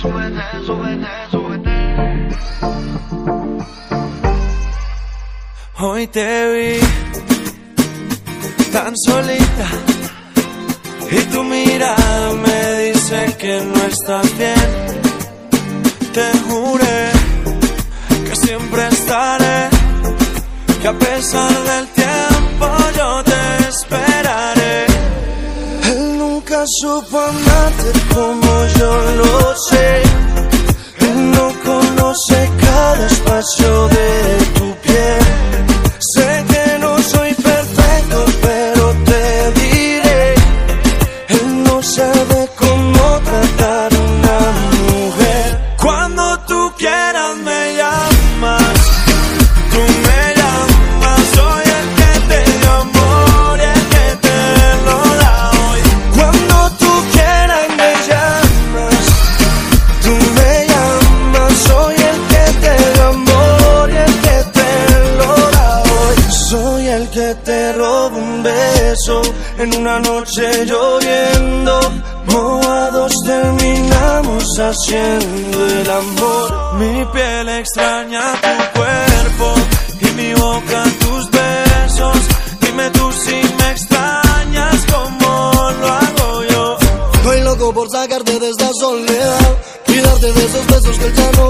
Súbete, súbete, súbete. Hoy te vi tan solita y tu mirada me dice que no estás bien. Te juré que siempre estaré, que a pesar del tiempo yo te esperaré supo como yo lo sé. Él no conoce cada espacio de noche lloviendo, mojados terminamos haciendo el amor. Mi piel extraña tu cuerpo y mi boca tus besos. Dime tú si me extrañas como lo hago yo. Estoy loco por sacarte de esta soledad y darte de esos besos que ya no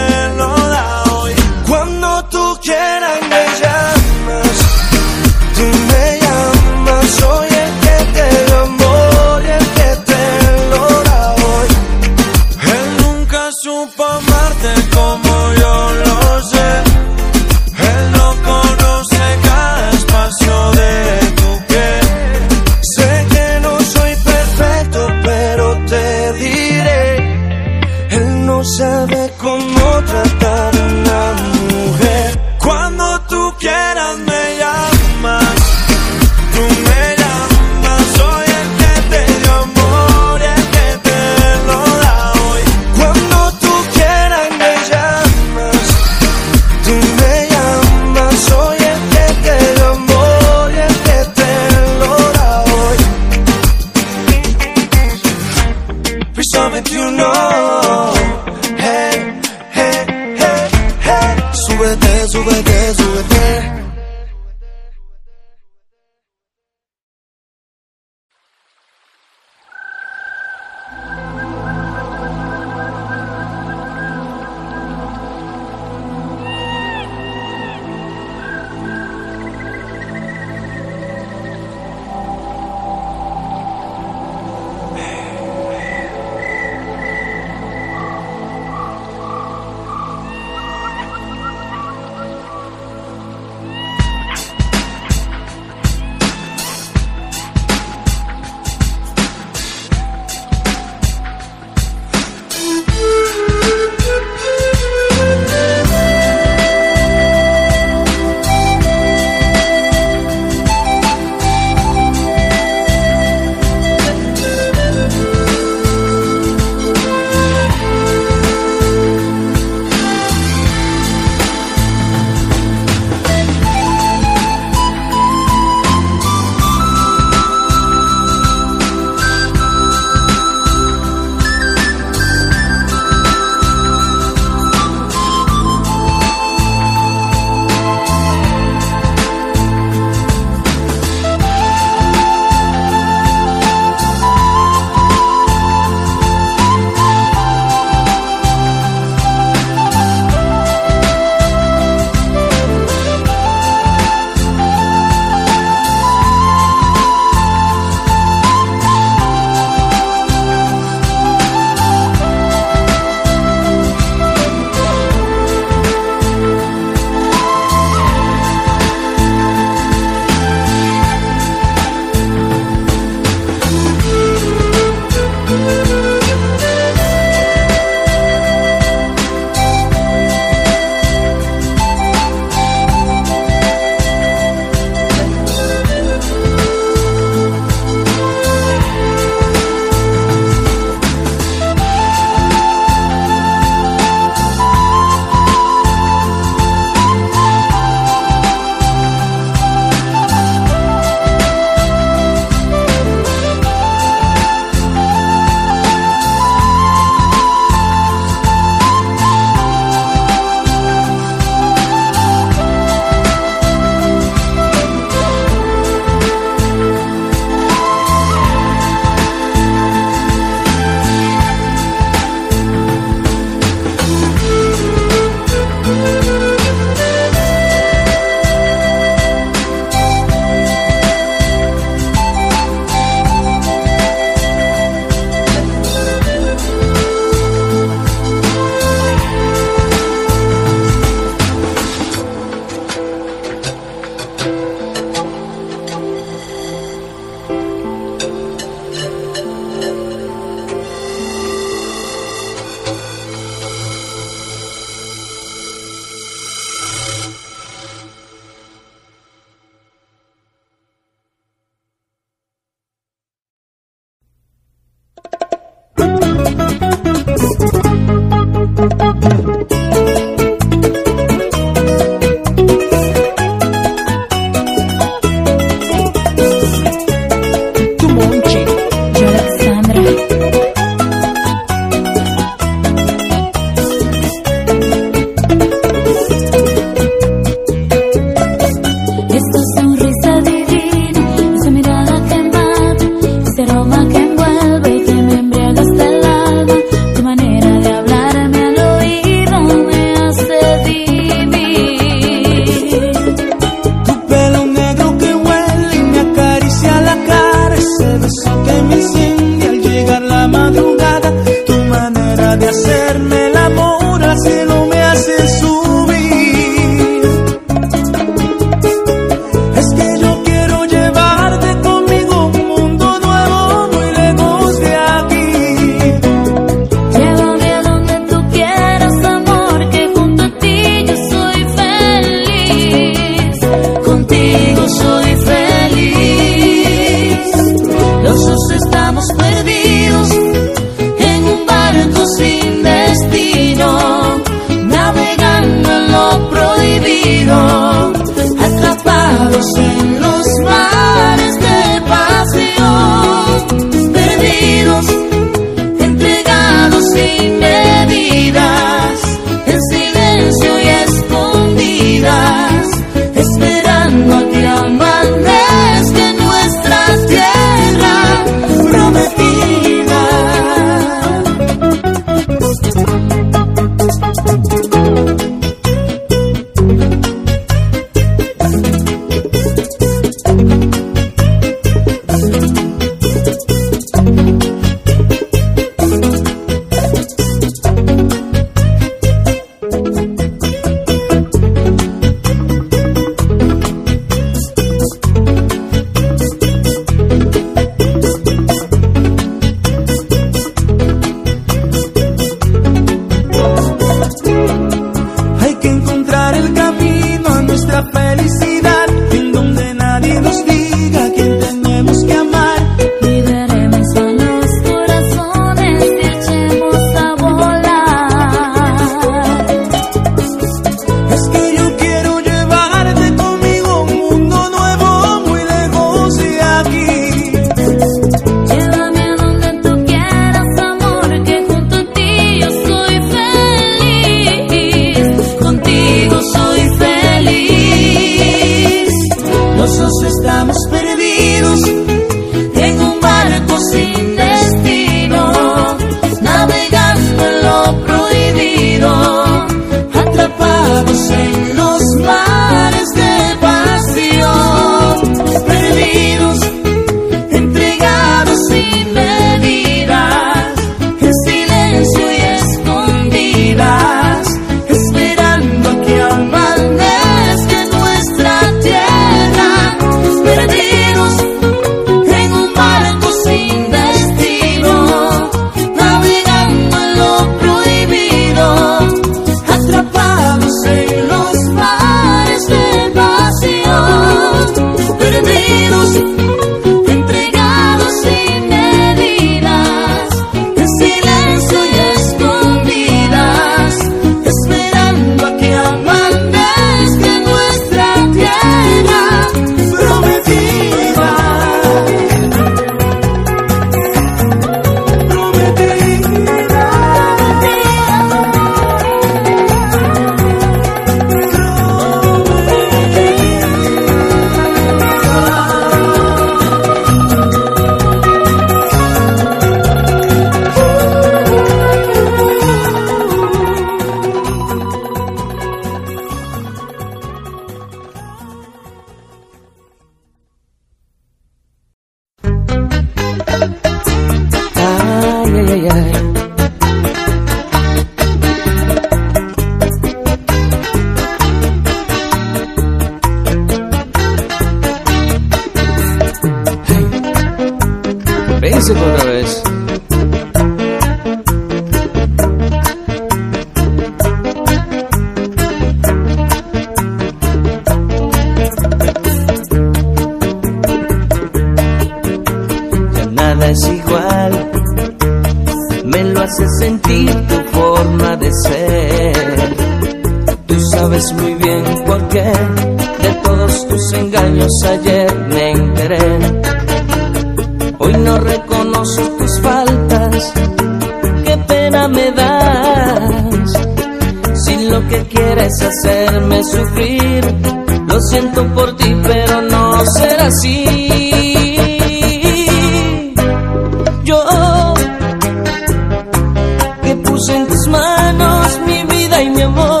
amor.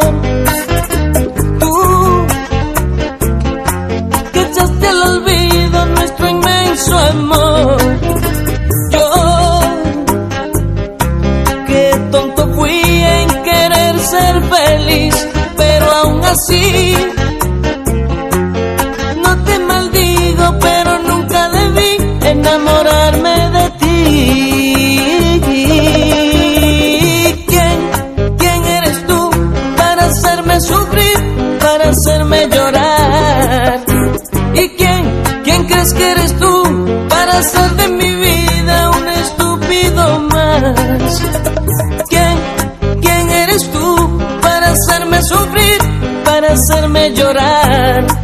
llorar.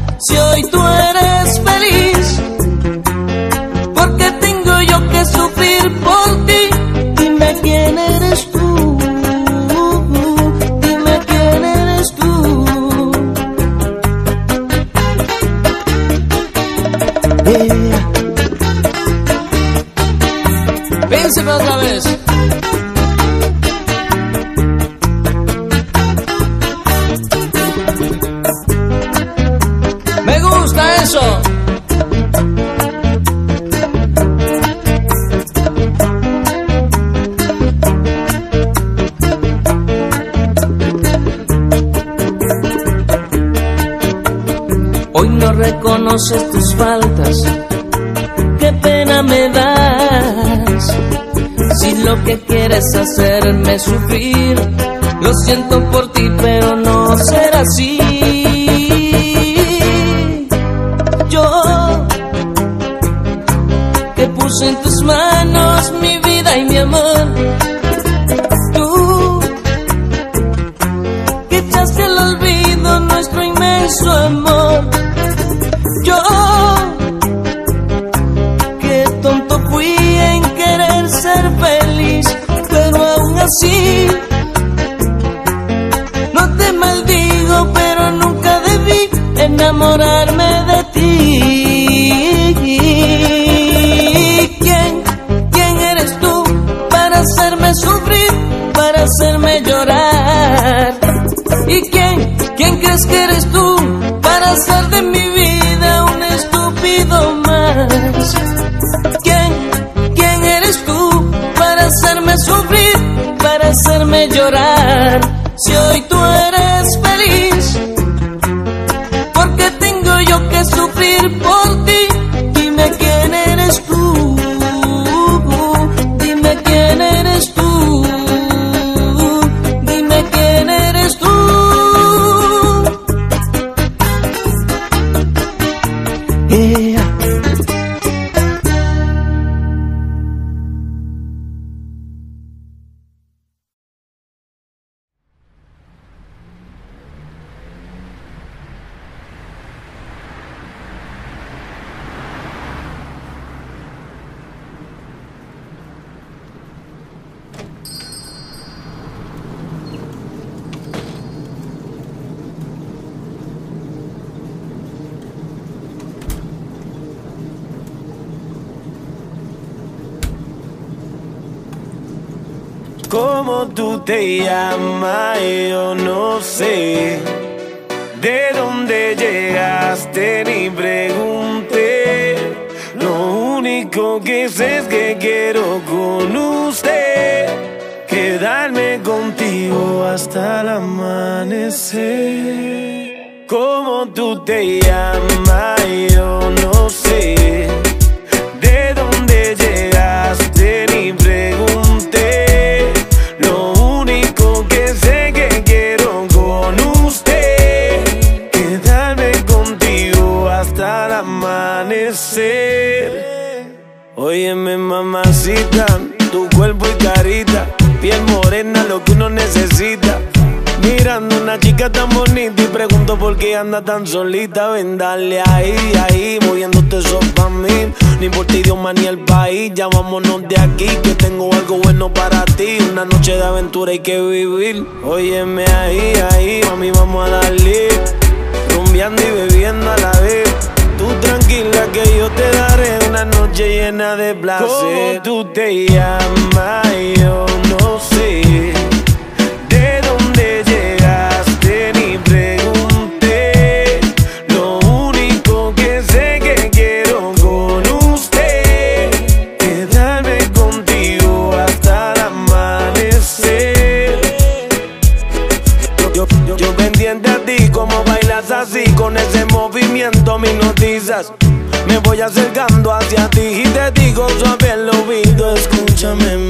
reconoces tus faltas, qué pena me das. Si lo que quieres hacerme sufrir, lo siento por ti, pero no será así. Yo que puse en tus manos mi vida y mi amor llorar. Si hoy cómo tú te llamas, yo no sé de dónde llegaste ni pregunté. Lo único que sé es que quiero con usted quedarme contigo hasta el amanecer. ¿Cómo tú te llamas? Yo no sé. Óyeme, mamacita, tu cuerpo y carita, piel morena, lo que uno necesita. Mirando una chica tan bonita y pregunto por qué anda tan solita. Ven, dale ahí, ahí, moviéndote eso pa' mí. No importa idioma ni el país, ya vámonos de aquí, que tengo algo bueno para ti. Una noche de aventura hay que vivir. Óyeme ahí, ahí, mami, vamos a darle. Rumbeando y bebiendo a la vez. Tú tranquila que yo te daré una noche llena de placer. ¿Cómo tú te llamas? Yo Me voy acercando hacia ti y te digo suave el oído, escúchame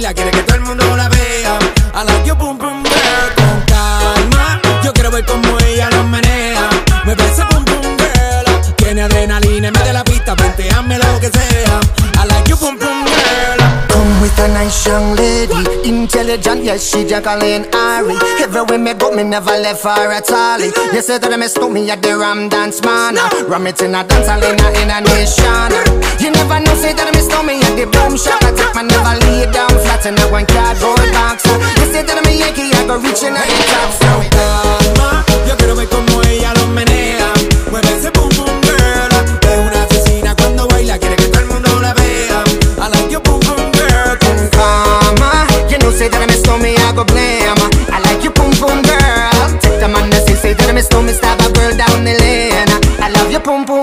baila, quiere que todo el mundo la vea. I like you boom boom girl. Con calma, yo quiero ver cómo ella lo menea. Mueve ese boom boom girl. Tiene adrenalina en medio de la pista, venteame lo que sea. I like you boom boom girl. Come with a nice young intelligent, yes, she Jacqueline Ari. Everywhere me go, me never left her at all. You say that I miss me at the Ram Dance Man. Ram it in a dance hall in a, nation. You never know, say that I miss me at the boom shop. I take my never lay down flat in a one cardboard box. You say that I'm a Yankee, I go reaching out the top. So, calma, yo quiero ver cómo I me, stab a girl down the lane. I love you, pum pum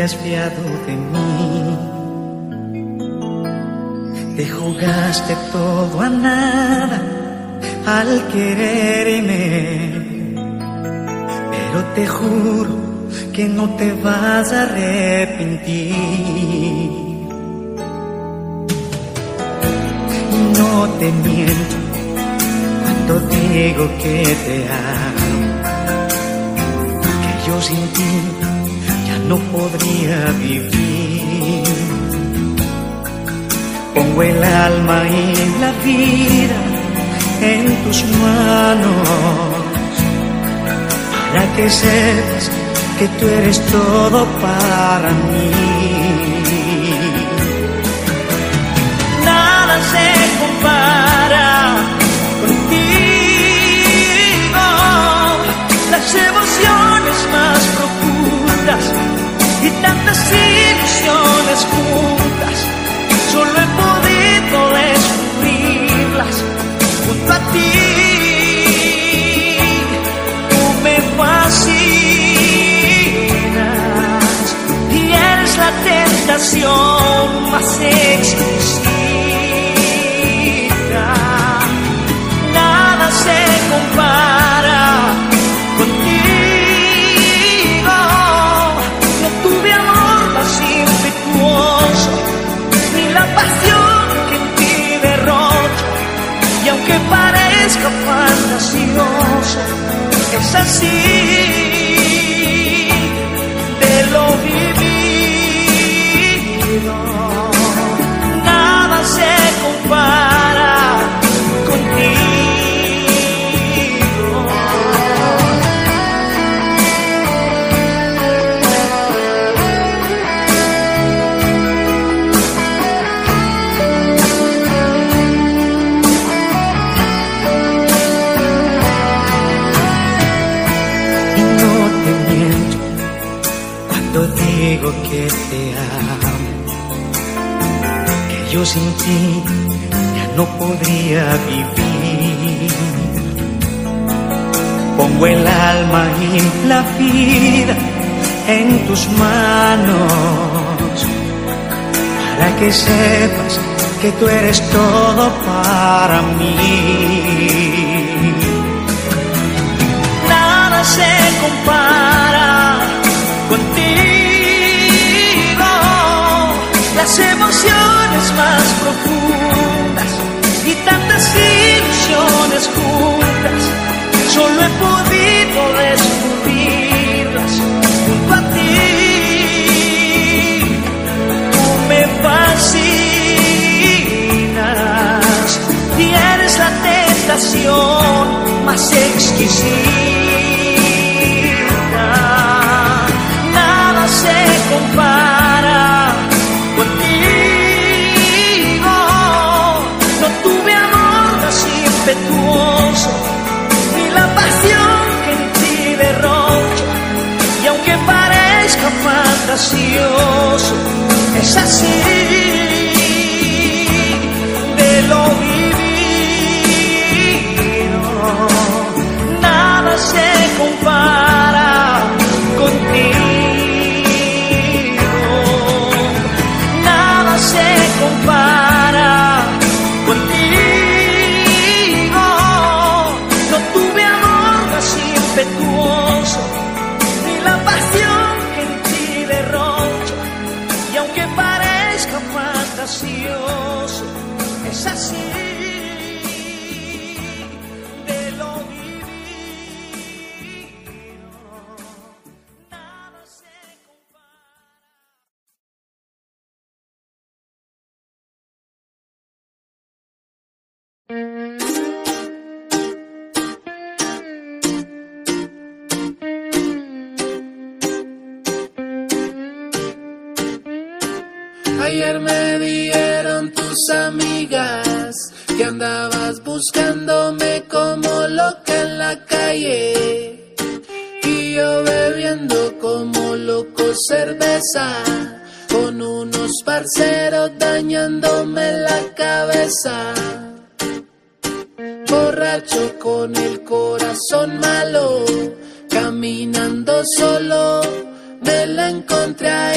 te hayas fiado de mí. Te jugaste todo a nada al quererme. Pero te juro que no te vas a arrepentir. no te miento cuando digo que te amo, que yo sin ti no podría vivir. Pongo el alma y la vida en tus manos para que sepas que tú eres todo para mí nada se compara contigo. Las emociones y tantas ilusiones juntas, solo he podido descubrirlas junto a ti. Tú me fascinas y eres la tentación más exquisita. Nada se compara así sin ti ya no podría vivir. Pongo el alma y la vida en tus manos para que sepas que tú eres todo para mí. nada se compara Las emociones más profundas y tantas ilusiones juntas, solo he podido descubrirlas junto a ti. Tú me fascinas y eres la tentación más exquisita. Nada se compara impetuoso, ni la pasión que en ti derrocho. Y aunque parezca fantasioso, es así de lo vivido. Nada se compara Borracho con el corazón malo, caminando solo, me la encontré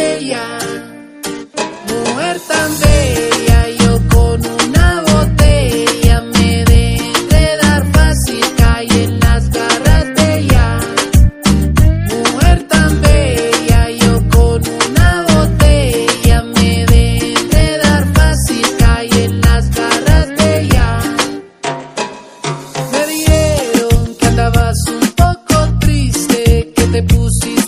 te pusiste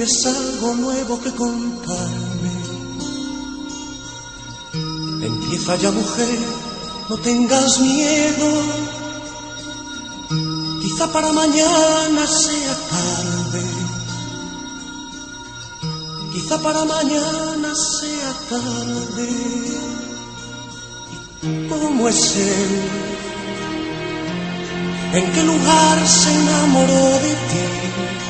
tienes algo nuevo que contarme. Empieza ya mujer, no tengas miedo. Quizá para mañana sea tarde. Quizá para mañana sea tarde. ¿Cómo es él? ¿En qué lugar se enamoró de ti?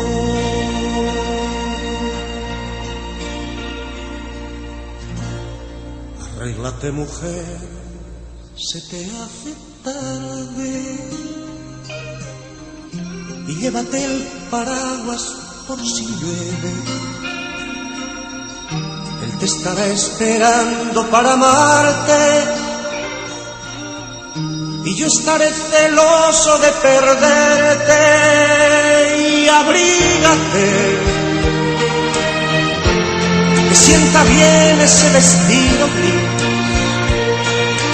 Arréglate mujer, se te hace tarde y llévate el paraguas por si llueve. Él te estará esperando para amarte y yo estaré celoso de perderte y abrígate. Que sienta bien ese vestido gris,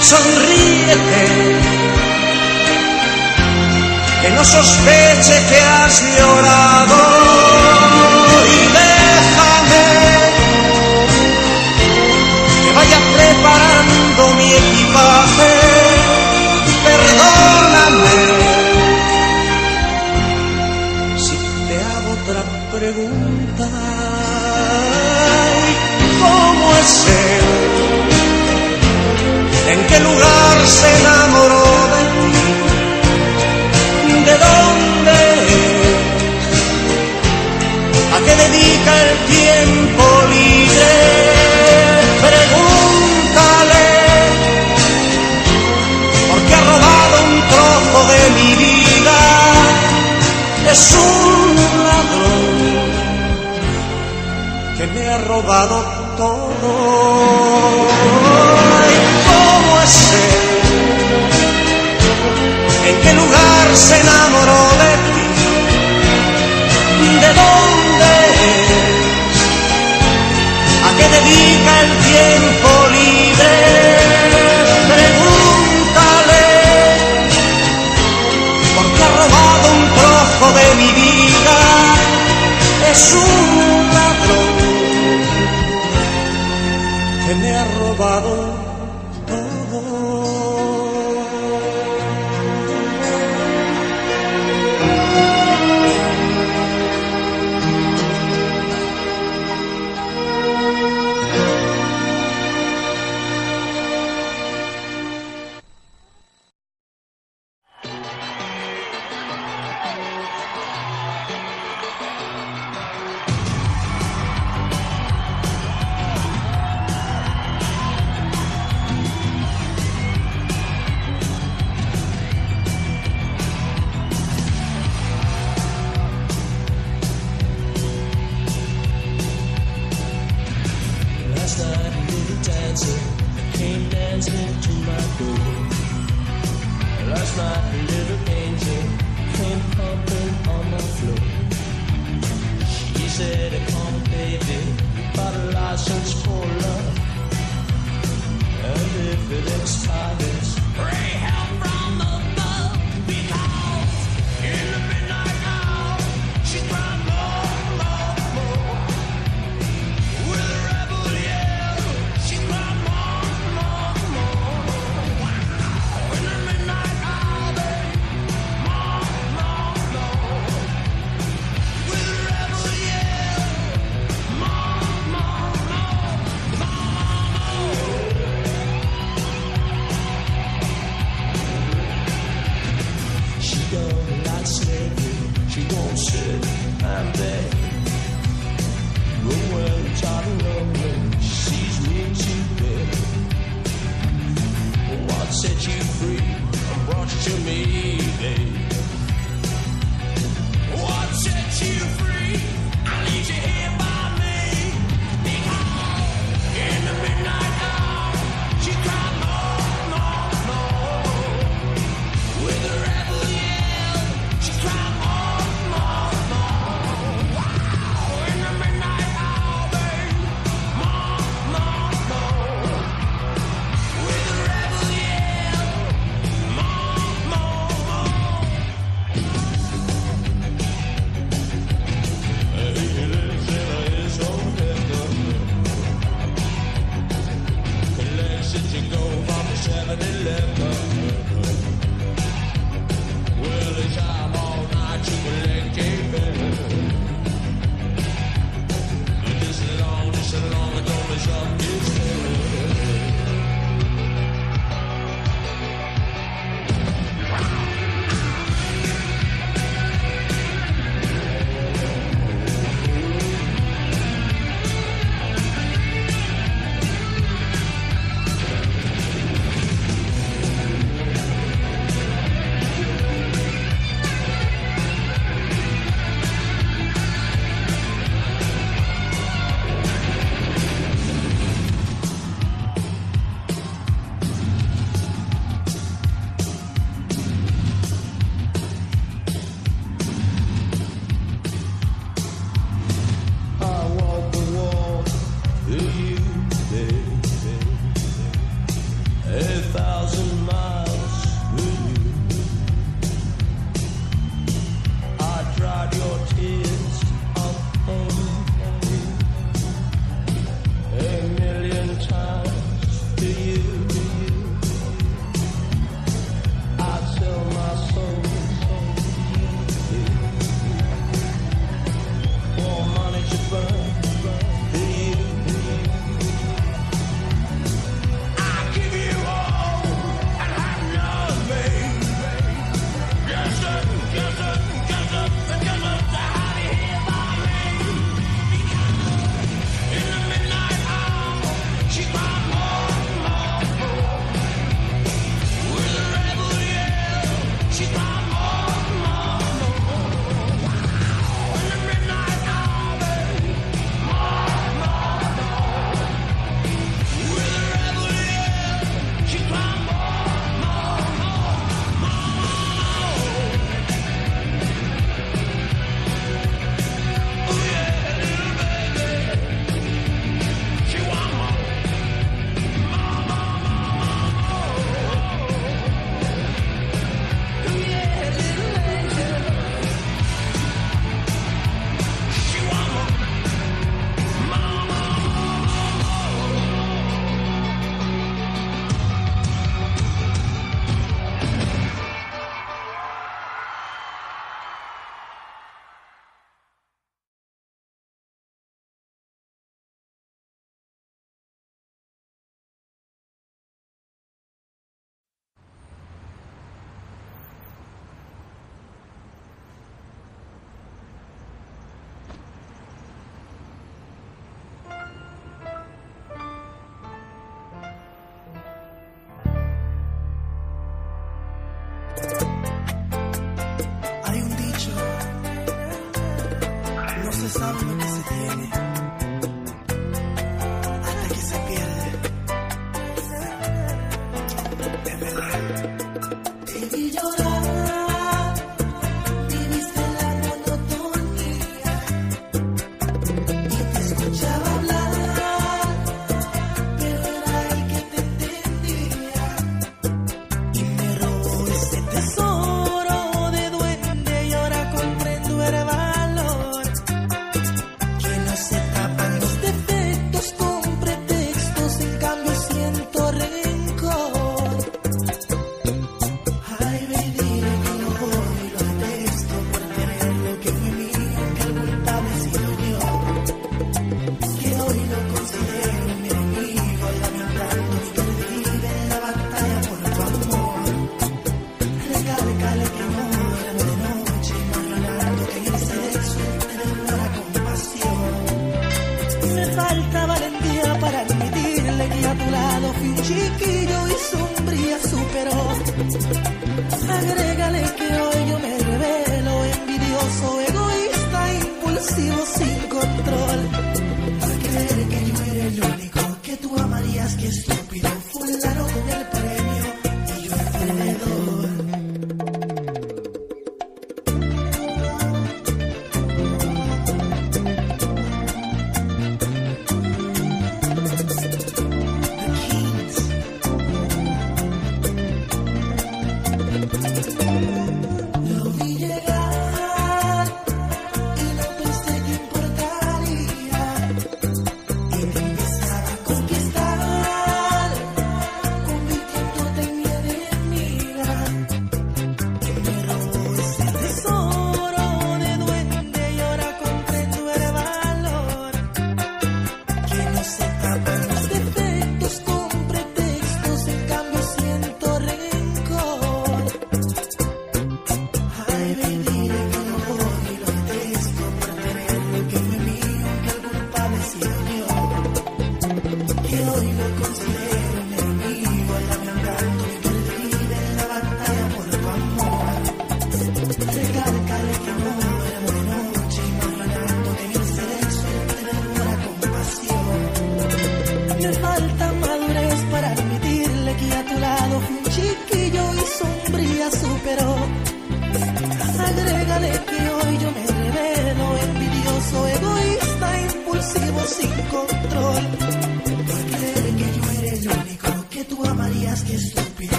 sonríete, que no sospeche que has llorado y déjame que vaya preparando mi equipaje perdóname si te hago otra pregunta. ¿Cómo es él? ¿En qué lugar se enamoró de ti? ¿De dónde? ¿A qué dedica el tiempo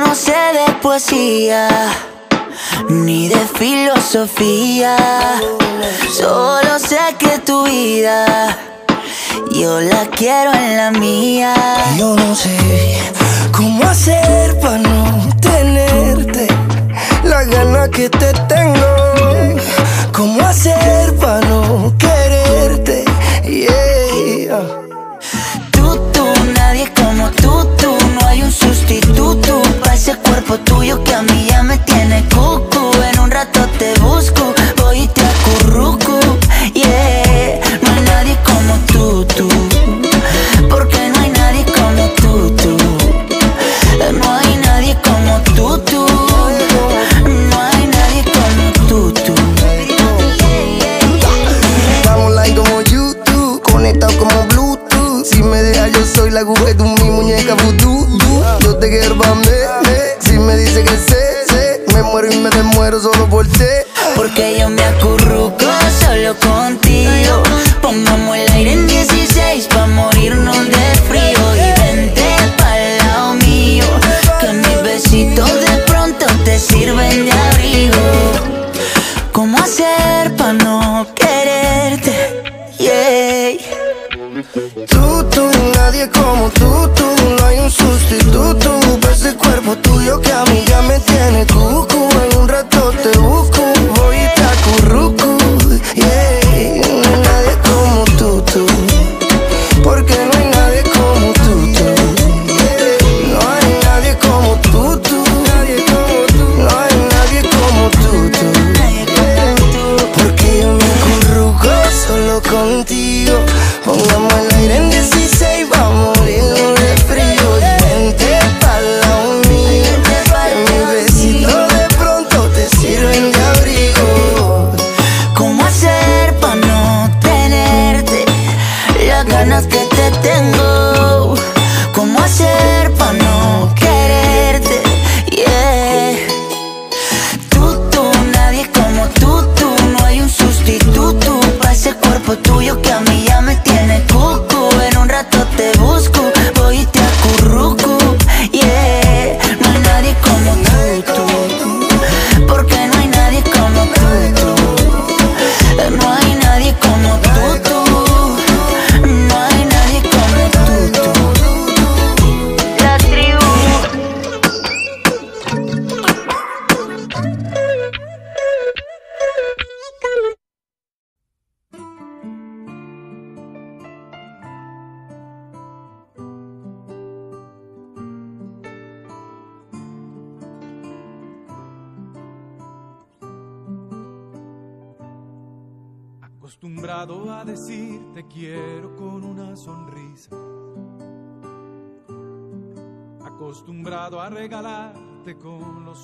no sé de poesía, ni de filosofía. Solo sé que tu vida, yo la quiero en la mía. Yo no sé cómo hacer para no tenerte, la gana que te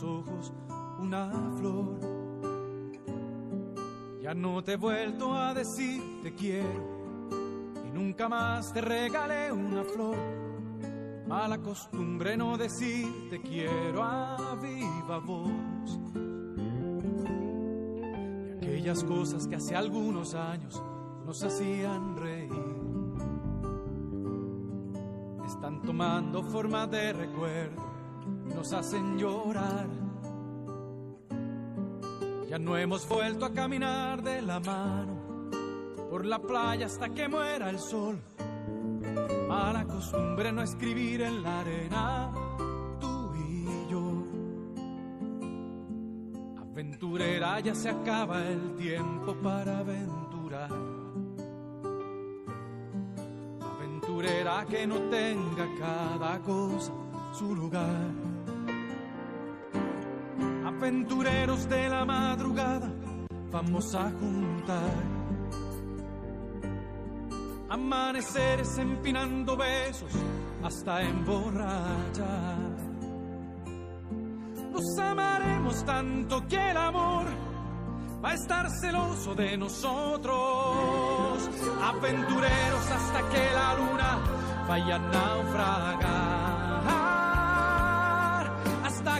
ojos una flor. Ya no te he vuelto a decir te quiero y nunca más te regalé una flor. Mala costumbre no decir te quiero a viva voz aquellas cosas que hace algunos años nos hacían reír. Están tomando forma de recuerdo y nos hacen llorar. Ya no hemos vuelto a caminar de la mano por la playa hasta que muera el sol. Mala costumbre no escribir en la arena Aventurera, ya se acaba el tiempo para aventurar. Aventurera que no tenga cada cosa su lugar. Aventureros de la madrugada, vamos a juntar. Amaneceres empinando besos hasta emborrachar nos amaremos tanto que el amor va a estar celoso de nosotros. Aventureros hasta que la luna vaya a naufragar.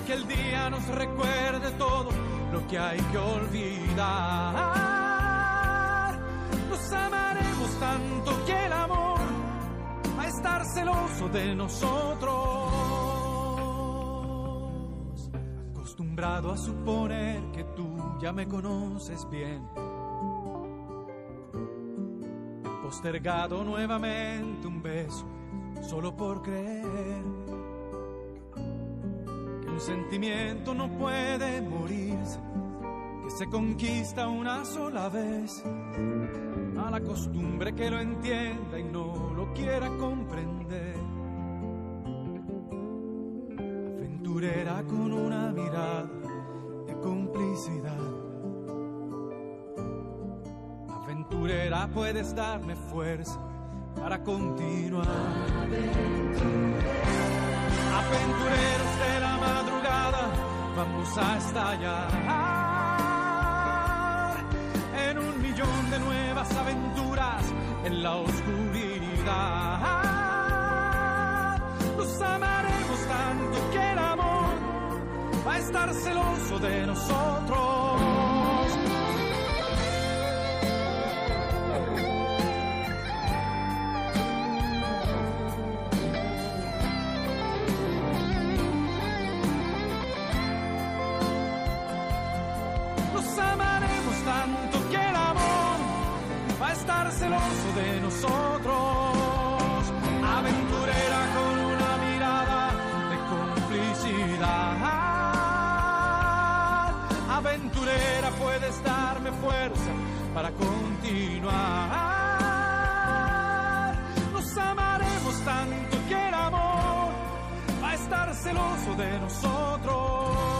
Que el día nos recuerde todo lo que hay que olvidar. Nos amaremos tanto que el amor va a estar celoso de nosotros. acostumbrado a suponer que tú ya me conoces bien. Postergado nuevamente un beso solo por creer un sentimiento no puede morirse, que se conquista una sola vez. A la costumbre que lo entienda y no lo quiera comprender aventurera con una mirada de complicidad. Aventurera puedes darme fuerza para continuar. La madrugada, vamos a estallar en un millón de nuevas aventuras en la oscuridad. Nos amaremos tanto que el amor va a estar celoso de nosotros. Celoso de nosotros. Aventurera con una mirada de complicidad aventurera puedes darme fuerza para continuar. Nos amaremos tanto que el amor va a estar celoso de nosotros.